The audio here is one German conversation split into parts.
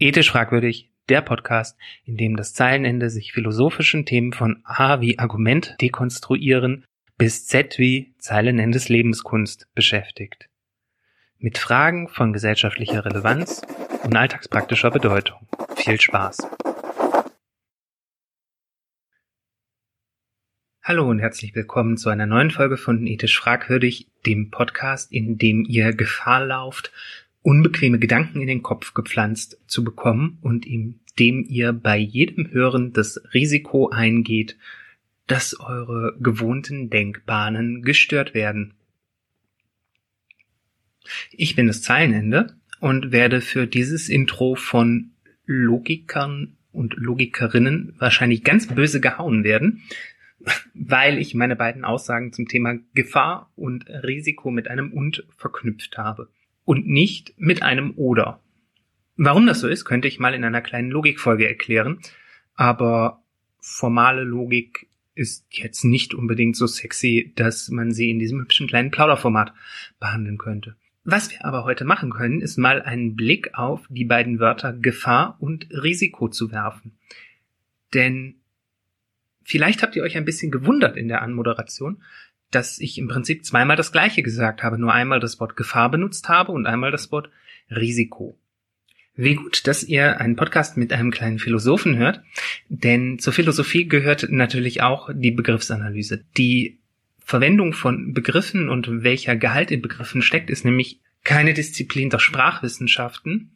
Ethisch fragwürdig, der Podcast, in dem das Zeilenende sich philosophischen Themen von A wie Argument dekonstruieren bis Z wie Zeilenendes Lebenskunst beschäftigt. Mit Fragen von gesellschaftlicher Relevanz und alltagspraktischer Bedeutung. Viel Spaß! Hallo und herzlich willkommen zu einer neuen Folge von Ethisch Fragwürdig, dem Podcast, in dem ihr Gefahr lauft, unbequeme Gedanken in den Kopf gepflanzt zu bekommen und indem ihr bei jedem Hören das Risiko eingeht, dass eure gewohnten Denkbahnen gestört werden. Ich bin das Zeilenende und werde für dieses Intro von Logikern und Logikerinnen wahrscheinlich ganz böse gehauen werden, weil ich meine beiden Aussagen zum Thema Gefahr und Risiko mit einem und verknüpft habe und nicht mit einem oder. Warum das so ist, könnte ich mal in einer kleinen Logikfolge erklären, aber formale Logik ist jetzt nicht unbedingt so sexy, dass man sie in diesem hübschen kleinen Plauderformat behandeln könnte. Was wir aber heute machen können, ist mal einen Blick auf die beiden Wörter Gefahr und Risiko zu werfen. Denn vielleicht habt ihr euch ein bisschen gewundert in der Anmoderation, dass ich im Prinzip zweimal das gleiche gesagt habe, nur einmal das Wort Gefahr benutzt habe und einmal das Wort Risiko. Wie gut, dass ihr einen Podcast mit einem kleinen Philosophen hört, denn zur Philosophie gehört natürlich auch die Begriffsanalyse. Die Verwendung von Begriffen und welcher Gehalt in Begriffen steckt, ist nämlich keine Disziplin der Sprachwissenschaften,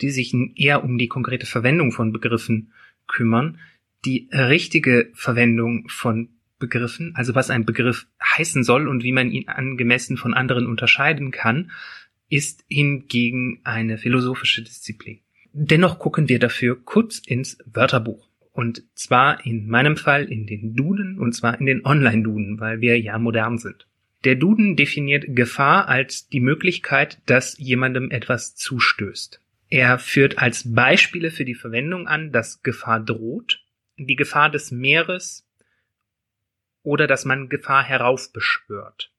die sich eher um die konkrete Verwendung von Begriffen kümmern. Die richtige Verwendung von Begriffen, also was ein Begriff heißen soll und wie man ihn angemessen von anderen unterscheiden kann, ist hingegen eine philosophische Disziplin. Dennoch gucken wir dafür kurz ins Wörterbuch. Und zwar in meinem Fall in den Duden und zwar in den Online-Duden, weil wir ja modern sind. Der Duden definiert Gefahr als die Möglichkeit, dass jemandem etwas zustößt. Er führt als Beispiele für die Verwendung an, dass Gefahr droht, die Gefahr des Meeres, oder dass man Gefahr heraufbeschwört.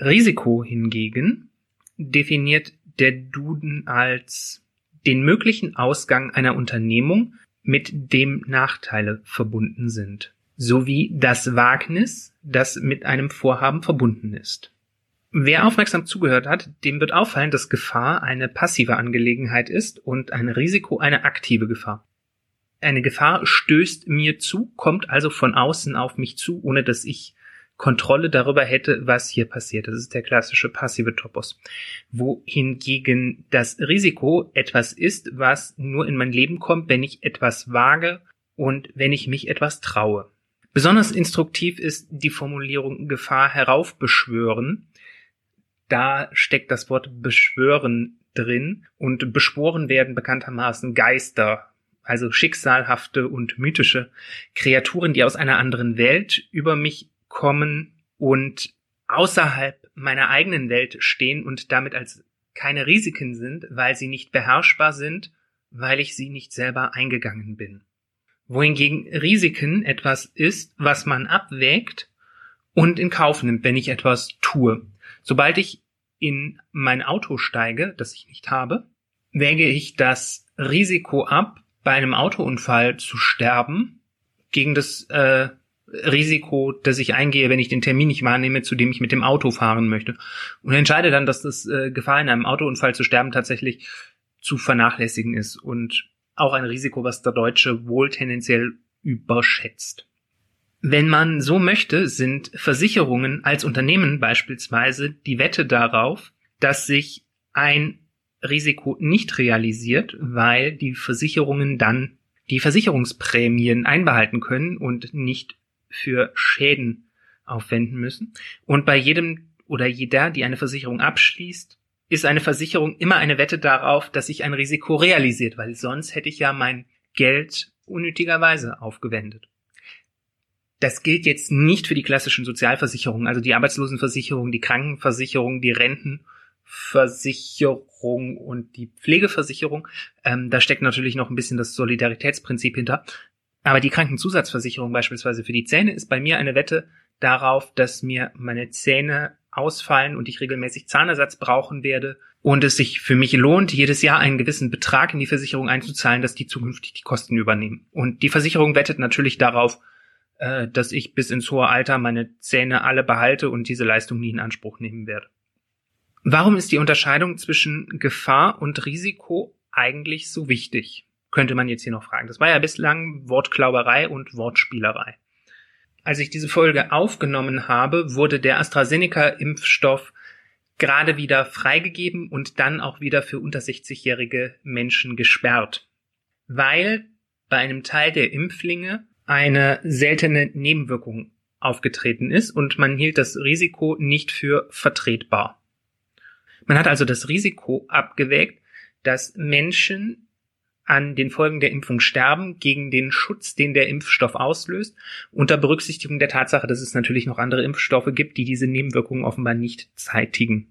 Risiko hingegen definiert der Duden als den möglichen Ausgang einer Unternehmung, mit dem Nachteile verbunden sind, sowie das Wagnis, das mit einem Vorhaben verbunden ist. Wer aufmerksam zugehört hat, dem wird auffallen, dass Gefahr eine passive Angelegenheit ist und ein Risiko eine aktive Gefahr eine Gefahr stößt mir zu, kommt also von außen auf mich zu, ohne dass ich Kontrolle darüber hätte, was hier passiert. Das ist der klassische passive Topos. Wohingegen das Risiko etwas ist, was nur in mein Leben kommt, wenn ich etwas wage und wenn ich mich etwas traue. Besonders instruktiv ist die Formulierung Gefahr heraufbeschwören. Da steckt das Wort beschwören drin und beschworen werden bekanntermaßen Geister also schicksalhafte und mythische Kreaturen, die aus einer anderen Welt über mich kommen und außerhalb meiner eigenen Welt stehen und damit als keine Risiken sind, weil sie nicht beherrschbar sind, weil ich sie nicht selber eingegangen bin. Wohingegen Risiken etwas ist, was man abwägt und in Kauf nimmt, wenn ich etwas tue. Sobald ich in mein Auto steige, das ich nicht habe, wäge ich das Risiko ab, bei einem Autounfall zu sterben gegen das äh, Risiko, das ich eingehe, wenn ich den Termin nicht wahrnehme, zu dem ich mit dem Auto fahren möchte. Und entscheide dann, dass das äh, Gefahr in einem Autounfall zu sterben tatsächlich zu vernachlässigen ist und auch ein Risiko, was der Deutsche wohl tendenziell überschätzt. Wenn man so möchte, sind Versicherungen als Unternehmen beispielsweise die Wette darauf, dass sich ein Risiko nicht realisiert, weil die Versicherungen dann die Versicherungsprämien einbehalten können und nicht für Schäden aufwenden müssen. Und bei jedem oder jeder, die eine Versicherung abschließt, ist eine Versicherung immer eine Wette darauf, dass sich ein Risiko realisiert, weil sonst hätte ich ja mein Geld unnötigerweise aufgewendet. Das gilt jetzt nicht für die klassischen Sozialversicherungen, also die Arbeitslosenversicherung, die Krankenversicherung, die Renten Versicherung und die Pflegeversicherung. Ähm, da steckt natürlich noch ein bisschen das Solidaritätsprinzip hinter. Aber die Krankenzusatzversicherung beispielsweise für die Zähne ist bei mir eine Wette darauf, dass mir meine Zähne ausfallen und ich regelmäßig Zahnersatz brauchen werde und es sich für mich lohnt, jedes Jahr einen gewissen Betrag in die Versicherung einzuzahlen, dass die zukünftig die Kosten übernehmen. Und die Versicherung wettet natürlich darauf, äh, dass ich bis ins hohe Alter meine Zähne alle behalte und diese Leistung nie in Anspruch nehmen werde. Warum ist die Unterscheidung zwischen Gefahr und Risiko eigentlich so wichtig? Könnte man jetzt hier noch fragen. Das war ja bislang Wortklauberei und Wortspielerei. Als ich diese Folge aufgenommen habe, wurde der AstraZeneca-Impfstoff gerade wieder freigegeben und dann auch wieder für unter 60-jährige Menschen gesperrt, weil bei einem Teil der Impflinge eine seltene Nebenwirkung aufgetreten ist und man hielt das Risiko nicht für vertretbar. Man hat also das Risiko abgewägt, dass Menschen an den Folgen der Impfung sterben gegen den Schutz, den der Impfstoff auslöst, unter Berücksichtigung der Tatsache, dass es natürlich noch andere Impfstoffe gibt, die diese Nebenwirkungen offenbar nicht zeitigen.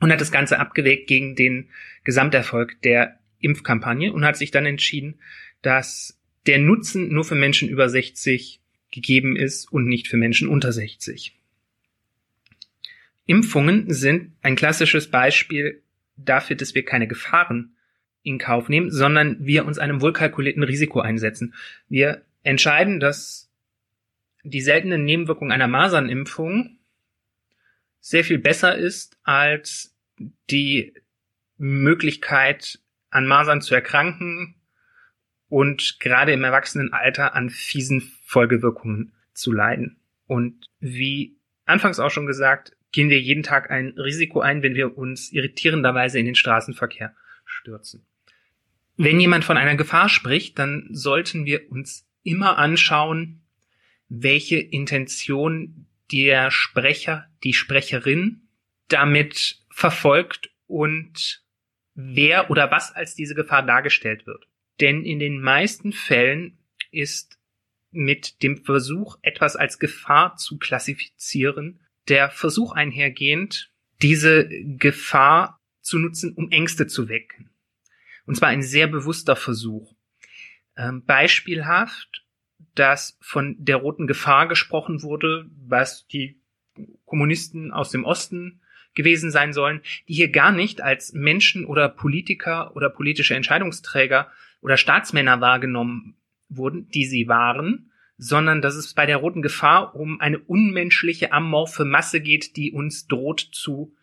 Und hat das Ganze abgewägt gegen den Gesamterfolg der Impfkampagne und hat sich dann entschieden, dass der Nutzen nur für Menschen über 60 gegeben ist und nicht für Menschen unter 60. Impfungen sind ein klassisches Beispiel dafür, dass wir keine Gefahren in Kauf nehmen, sondern wir uns einem wohlkalkulierten Risiko einsetzen. Wir entscheiden, dass die seltenen Nebenwirkungen einer Masernimpfung sehr viel besser ist als die Möglichkeit, an Masern zu erkranken und gerade im Erwachsenenalter an fiesen Folgewirkungen zu leiden. Und wie anfangs auch schon gesagt, gehen wir jeden Tag ein Risiko ein, wenn wir uns irritierenderweise in den Straßenverkehr stürzen. Wenn jemand von einer Gefahr spricht, dann sollten wir uns immer anschauen, welche Intention der Sprecher, die Sprecherin damit verfolgt und wer oder was als diese Gefahr dargestellt wird. Denn in den meisten Fällen ist mit dem Versuch, etwas als Gefahr zu klassifizieren, der Versuch einhergehend, diese Gefahr zu nutzen, um Ängste zu wecken. Und zwar ein sehr bewusster Versuch. Ähm, beispielhaft, dass von der roten Gefahr gesprochen wurde, was die Kommunisten aus dem Osten gewesen sein sollen, die hier gar nicht als Menschen oder Politiker oder politische Entscheidungsträger oder Staatsmänner wahrgenommen wurden, die sie waren, sondern dass es bei der roten Gefahr um eine unmenschliche amorphe Masse geht, die uns droht zu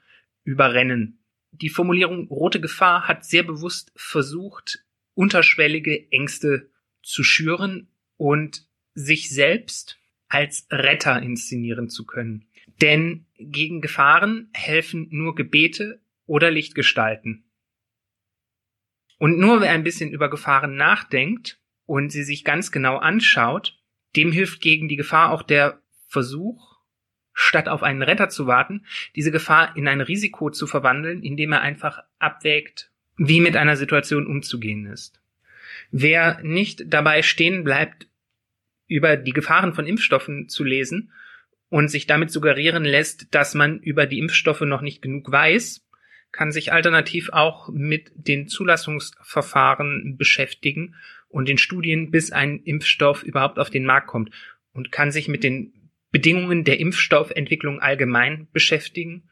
überrennen. Die Formulierung rote Gefahr hat sehr bewusst versucht, unterschwellige Ängste zu schüren und sich selbst als Retter inszenieren zu können. Denn gegen Gefahren helfen nur Gebete oder Lichtgestalten. Und nur wer ein bisschen über Gefahren nachdenkt und sie sich ganz genau anschaut, dem hilft gegen die Gefahr auch der Versuch, statt auf einen Retter zu warten, diese Gefahr in ein Risiko zu verwandeln, indem er einfach abwägt, wie mit einer Situation umzugehen ist. Wer nicht dabei stehen bleibt, über die Gefahren von Impfstoffen zu lesen und sich damit suggerieren lässt, dass man über die Impfstoffe noch nicht genug weiß, kann sich alternativ auch mit den Zulassungsverfahren beschäftigen und den Studien, bis ein Impfstoff überhaupt auf den Markt kommt und kann sich mit den Bedingungen der Impfstoffentwicklung allgemein beschäftigen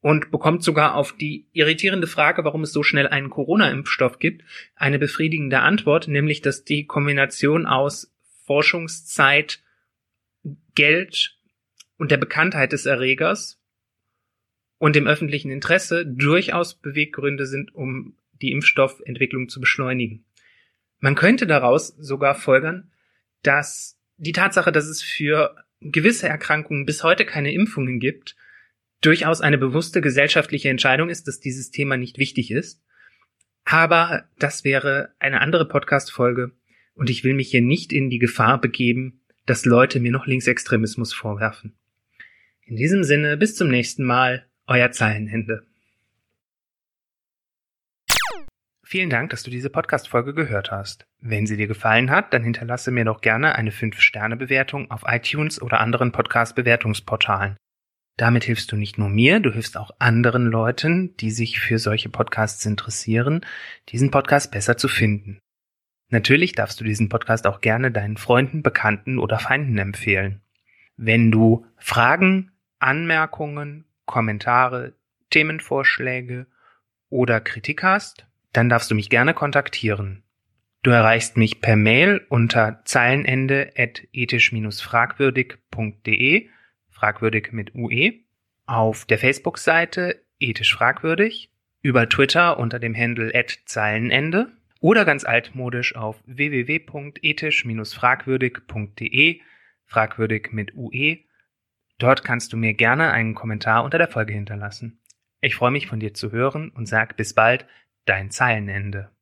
und bekommt sogar auf die irritierende Frage, warum es so schnell einen Corona-Impfstoff gibt, eine befriedigende Antwort, nämlich dass die Kombination aus Forschungszeit, Geld und der Bekanntheit des Erregers und dem öffentlichen Interesse durchaus Beweggründe sind, um die Impfstoffentwicklung zu beschleunigen. Man könnte daraus sogar folgern, dass die Tatsache, dass es für gewisse Erkrankungen bis heute keine Impfungen gibt, durchaus eine bewusste gesellschaftliche Entscheidung ist, dass dieses Thema nicht wichtig ist. Aber das wäre eine andere Podcast-Folge und ich will mich hier nicht in die Gefahr begeben, dass Leute mir noch Linksextremismus vorwerfen. In diesem Sinne, bis zum nächsten Mal. Euer Zeilenhände. Vielen Dank, dass du diese Podcast-Folge gehört hast. Wenn sie dir gefallen hat, dann hinterlasse mir doch gerne eine 5-Sterne-Bewertung auf iTunes oder anderen Podcast-Bewertungsportalen. Damit hilfst du nicht nur mir, du hilfst auch anderen Leuten, die sich für solche Podcasts interessieren, diesen Podcast besser zu finden. Natürlich darfst du diesen Podcast auch gerne deinen Freunden, Bekannten oder Feinden empfehlen. Wenn du Fragen, Anmerkungen, Kommentare, Themenvorschläge oder Kritik hast, dann darfst du mich gerne kontaktieren. Du erreichst mich per Mail unter zeilenende.ethisch-fragwürdig.de, fragwürdig mit UE, auf der Facebook-Seite ethisch fragwürdig, über Twitter unter dem Handle Zeilenende oder ganz altmodisch auf www.ethisch-fragwürdig.de, fragwürdig mit UE. Dort kannst du mir gerne einen Kommentar unter der Folge hinterlassen. Ich freue mich von dir zu hören und sag bis bald, dein Zeilenende.